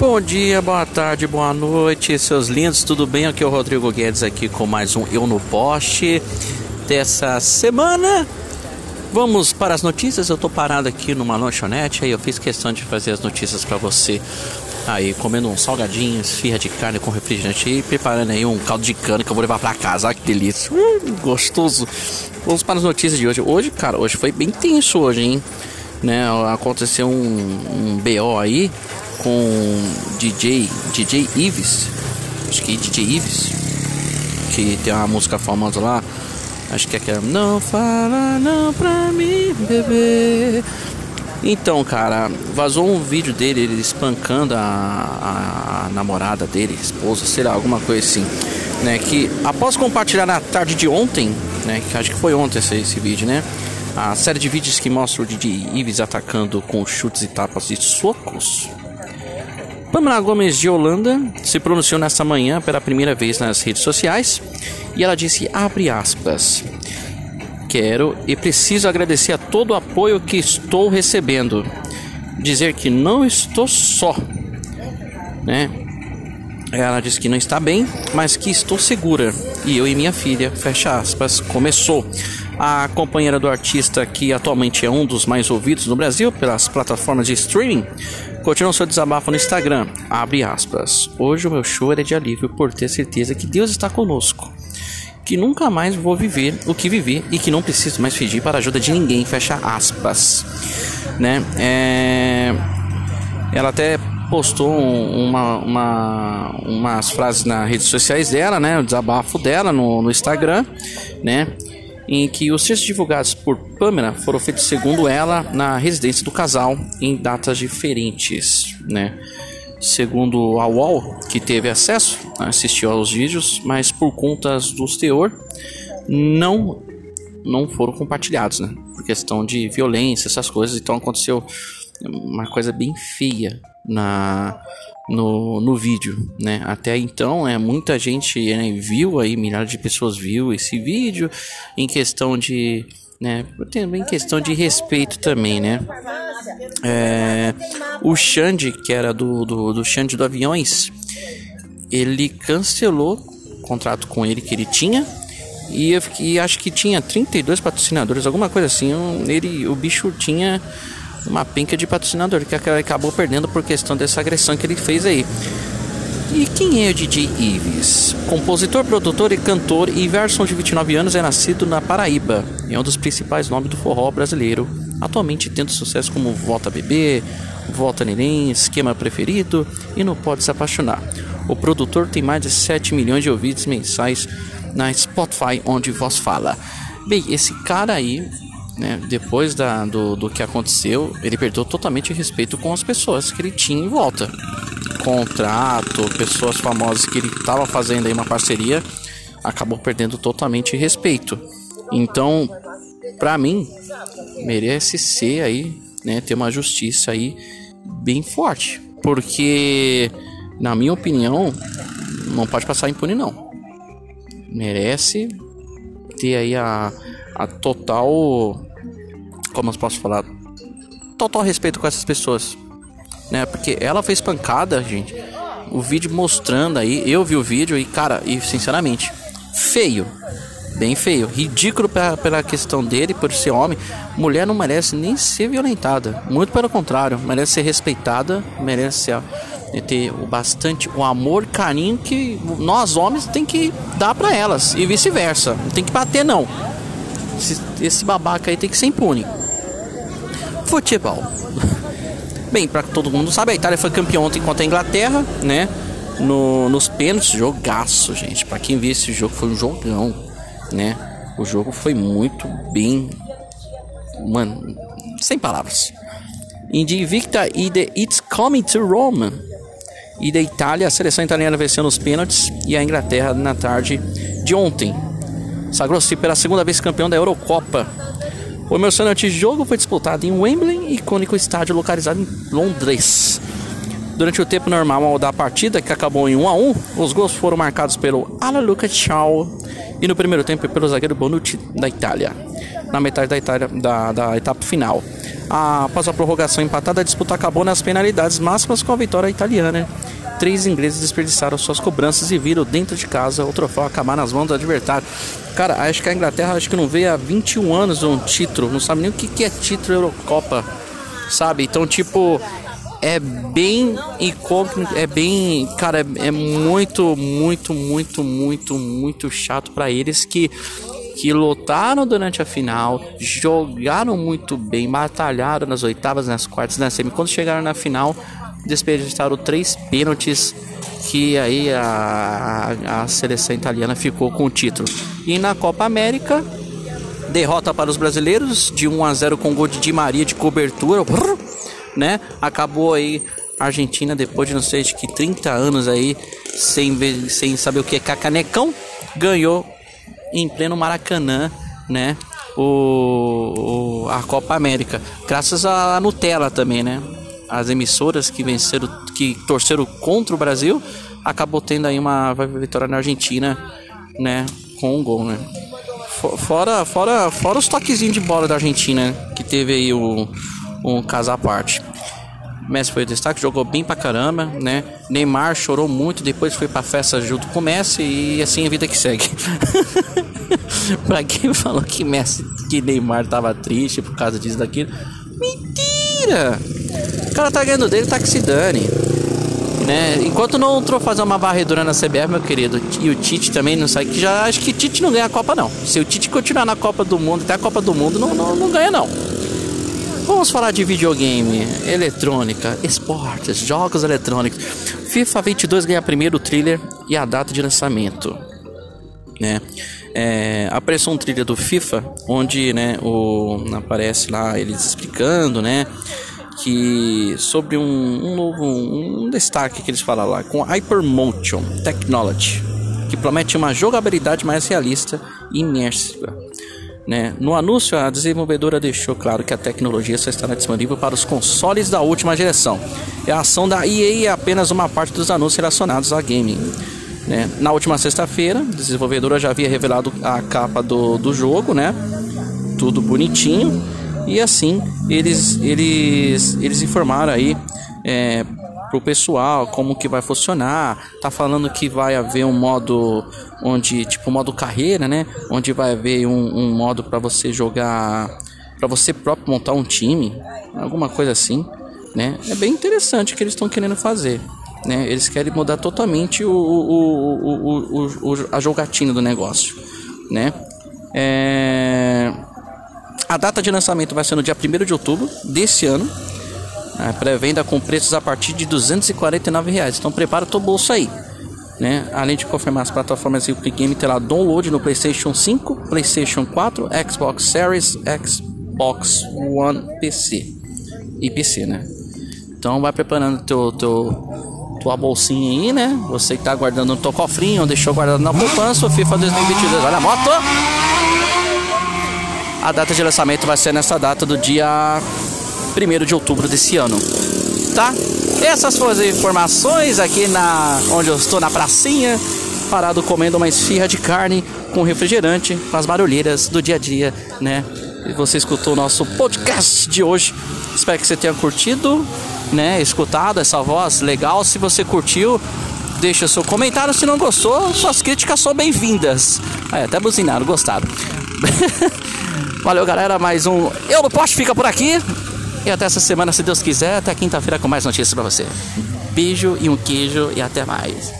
Bom dia, boa tarde, boa noite, seus lindos, tudo bem? Aqui é o Rodrigo Guedes aqui com mais um Eu no Poste dessa semana. Vamos para as notícias. Eu tô parado aqui numa lanchonete, aí eu fiz questão de fazer as notícias para você. Aí, comendo um salgadinho, esfirra de carne com refrigerante e preparando aí um caldo de cana que eu vou levar para casa. Olha que delícia. Hum, gostoso. Vamos para as notícias de hoje. Hoje, cara, hoje foi bem tenso hoje, hein? Né, aconteceu um, um BO aí com DJ DJ Ives, acho que DJ Ives, que tem uma música famosa lá, acho que é aquela Não fala não pra mim, bebê. Então, cara, vazou um vídeo dele, ele espancando a, a, namorada dele, esposa, sei lá, alguma coisa assim, né? Que após compartilhar na tarde de ontem, né? Que acho que foi ontem esse, esse vídeo, né? A série de vídeos que mostra o DJ Ives atacando com chutes e tapas e socos Pamela Gomes de Holanda se pronunciou nesta manhã pela primeira vez nas redes sociais e ela disse, abre aspas, quero e preciso agradecer a todo o apoio que estou recebendo. Dizer que não estou só, né? Ela disse que não está bem, mas que estou segura. E eu e minha filha, fecha aspas, começou. A companheira do artista, que atualmente é um dos mais ouvidos no Brasil pelas plataformas de streaming, Continua seu desabafo no Instagram. Abre aspas. Hoje o meu choro é de alívio por ter certeza que Deus está conosco. Que nunca mais vou viver o que vivi e que não preciso mais fingir para a ajuda de ninguém. Fecha aspas. Né? É... Ela até postou uma, uma, umas frases nas redes sociais dela, né? O desabafo dela no, no Instagram, né? Em que os textos divulgados por Pamela foram feitos, segundo ela, na residência do casal em datas diferentes, né? Segundo a UOL, que teve acesso, assistiu aos vídeos, mas por contas dos teor, não não foram compartilhados, né? Por questão de violência, essas coisas. Então aconteceu uma coisa bem feia na no, no vídeo, né? Até então, é muita gente né, viu aí, milhares de pessoas viu esse vídeo em questão de, né? Em questão de respeito também, né? É, o Xande, que era do, do, do Xande do Aviões, ele cancelou o contrato com ele que ele tinha e, e acho que tinha 32 patrocinadores, alguma coisa assim. Ele, o bicho tinha uma pinca de patrocinador que acabou perdendo por questão dessa agressão que ele fez aí. E quem é o DJ Ives? Compositor, produtor e cantor, Iverson, de 29 anos, é nascido na Paraíba. É um dos principais nomes do forró brasileiro, atualmente tendo sucesso como Volta Bebê, Volta Neném, Esquema Preferido e Não Pode Se Apaixonar. O produtor tem mais de 7 milhões de ouvidos mensais na Spotify, onde voz fala. Bem, esse cara aí né, depois da, do, do que aconteceu, ele perdeu totalmente o respeito com as pessoas que ele tinha em volta. Contrato, pessoas famosas que ele estava fazendo aí uma parceria, acabou perdendo totalmente respeito. Então, para mim, merece ser aí, né, ter uma justiça aí bem forte, porque na minha opinião, não pode passar impune não. Merece ter aí a, a total como eu posso falar, total respeito com essas pessoas, né? Porque ela fez pancada, gente. O vídeo mostrando aí, eu vi o vídeo e cara, e sinceramente, feio, bem feio, ridículo pela, pela questão dele por ser homem. Mulher não merece nem ser violentada, muito pelo contrário, merece ser respeitada, merece ter o bastante o amor, carinho que nós homens tem que dar para elas e vice-versa. Não tem que bater não. Esse, esse babaca aí tem que ser impune futebol. Bem, para todo mundo sabe, a Itália foi campeã ontem contra a Inglaterra, né? No, nos pênaltis, jogaço, gente. Para quem viu esse jogo, foi um jogão, né? O jogo foi muito bem. Mano, sem palavras. Invicta e the It's Coming to Rome. E da Itália, a seleção italiana venceu nos pênaltis e a Inglaterra na tarde de ontem. Sagrou-se pela segunda vez campeão da Eurocopa o emocionante jogo foi disputado em Wembley, icônico estádio localizado em Londres. Durante o tempo normal da partida, que acabou em 1 a 1, os gols foram marcados pelo Alaluca Ciao e no primeiro tempo pelo zagueiro Bonucci da Itália, na metade da, Itália, da, da etapa final. Após a prorrogação empatada, a disputa acabou nas penalidades máximas com a vitória italiana. Três ingleses desperdiçaram suas cobranças e viram dentro de casa o troféu acabar nas mãos do adversário. Cara, acho que a Inglaterra acho que não vê há 21 anos um título, não sabe nem o que é título Eurocopa, sabe? Então, tipo, é bem incógnito, é bem, cara, é, é muito, muito, muito, muito, muito chato para eles que que lutaram durante a final, jogaram muito bem, batalharam nas oitavas, nas quartas, na semi. Quando chegaram na final, desperdiçaram três pênaltis que aí a, a, a seleção italiana ficou com o título. E na Copa América, derrota para os brasileiros de 1 a 0 com gol de Di Maria de cobertura, né? Acabou aí a Argentina depois de não sei de que 30 anos aí sem sem saber o que é cacanecão, ganhou em pleno Maracanã, né? O, o, a Copa América, graças à Nutella também, né? As emissoras que venceram, que torceram contra o Brasil, acabou tendo aí uma vitória na Argentina, né? Com um gol, né? Fora, fora, fora os toquezinhos de bola da Argentina, que teve aí o, um caso à parte. Messi foi o destaque, jogou bem pra caramba, né? Neymar chorou muito, depois foi pra festa junto com o Messi e assim a vida que segue. pra quem falou que Messi, que Neymar tava triste por causa disso daquilo, mentira! O cara tá ganhando dele, tá que se dane. Né? Enquanto não entrou fazer uma varredura na CBF, meu querido, e o Tite também não sai, que já acho que Tite não ganha a Copa não. Se o Tite continuar na Copa do Mundo, até a Copa do Mundo, não, não, não ganha não. Vamos falar de videogame, eletrônica, esportes, jogos eletrônicos. FIFA 22 ganha primeiro trailer e a data de lançamento. Né? É, apareceu um trailer do FIFA onde né, o, aparece lá eles explicando né, que sobre um, um novo um destaque que eles falam lá com Hypermotion Technology que promete uma jogabilidade mais realista e imersiva né? No anúncio, a desenvolvedora deixou claro que a tecnologia só estará disponível para os consoles da última geração. E a ação da EA é apenas uma parte dos anúncios relacionados a gaming. Né? Na última sexta-feira, a desenvolvedora já havia revelado a capa do, do jogo, né? tudo bonitinho. E assim, eles, eles, eles informaram aí é, pro pessoal como que vai funcionar. Tá falando que vai haver um modo onde, tipo, modo carreira, né? Onde vai haver um, um modo para você jogar, para você próprio montar um time, alguma coisa assim, né? É bem interessante o que eles estão querendo fazer. Né? Eles querem mudar totalmente o, o, o, o, a jogatina do negócio, né? É... A data de lançamento vai ser no dia 1 de outubro desse ano, a pré-venda com preços a partir de 249 reais. Então prepara teu bolso aí. Né? Além de confirmar as plataformas e o Game terá download no PlayStation 5, PlayStation 4, Xbox Series, Xbox One PC e PC, né? Então vai preparando teu, teu tua bolsinha aí, né? Você que tá guardando no teu cofrinho, deixou guardado na poupança, o FIFA 2022. Olha a moto! A data de lançamento vai ser nessa data do dia 1 de outubro desse ano. Tá? Essas foram as informações aqui na onde eu estou na pracinha, parado comendo uma esfirra de carne com refrigerante, com as barulheiras do dia a dia, né? E você escutou o nosso podcast de hoje. Espero que você tenha curtido, né? Escutado essa voz legal. Se você curtiu, deixa seu comentário. Se não gostou, suas críticas são bem-vindas. É, até buzinaram, gostaram. Valeu, galera. Mais um Eu no Poste fica por aqui. E até essa semana, se Deus quiser, até quinta-feira com mais notícias para você. Beijo e um queijo e até mais.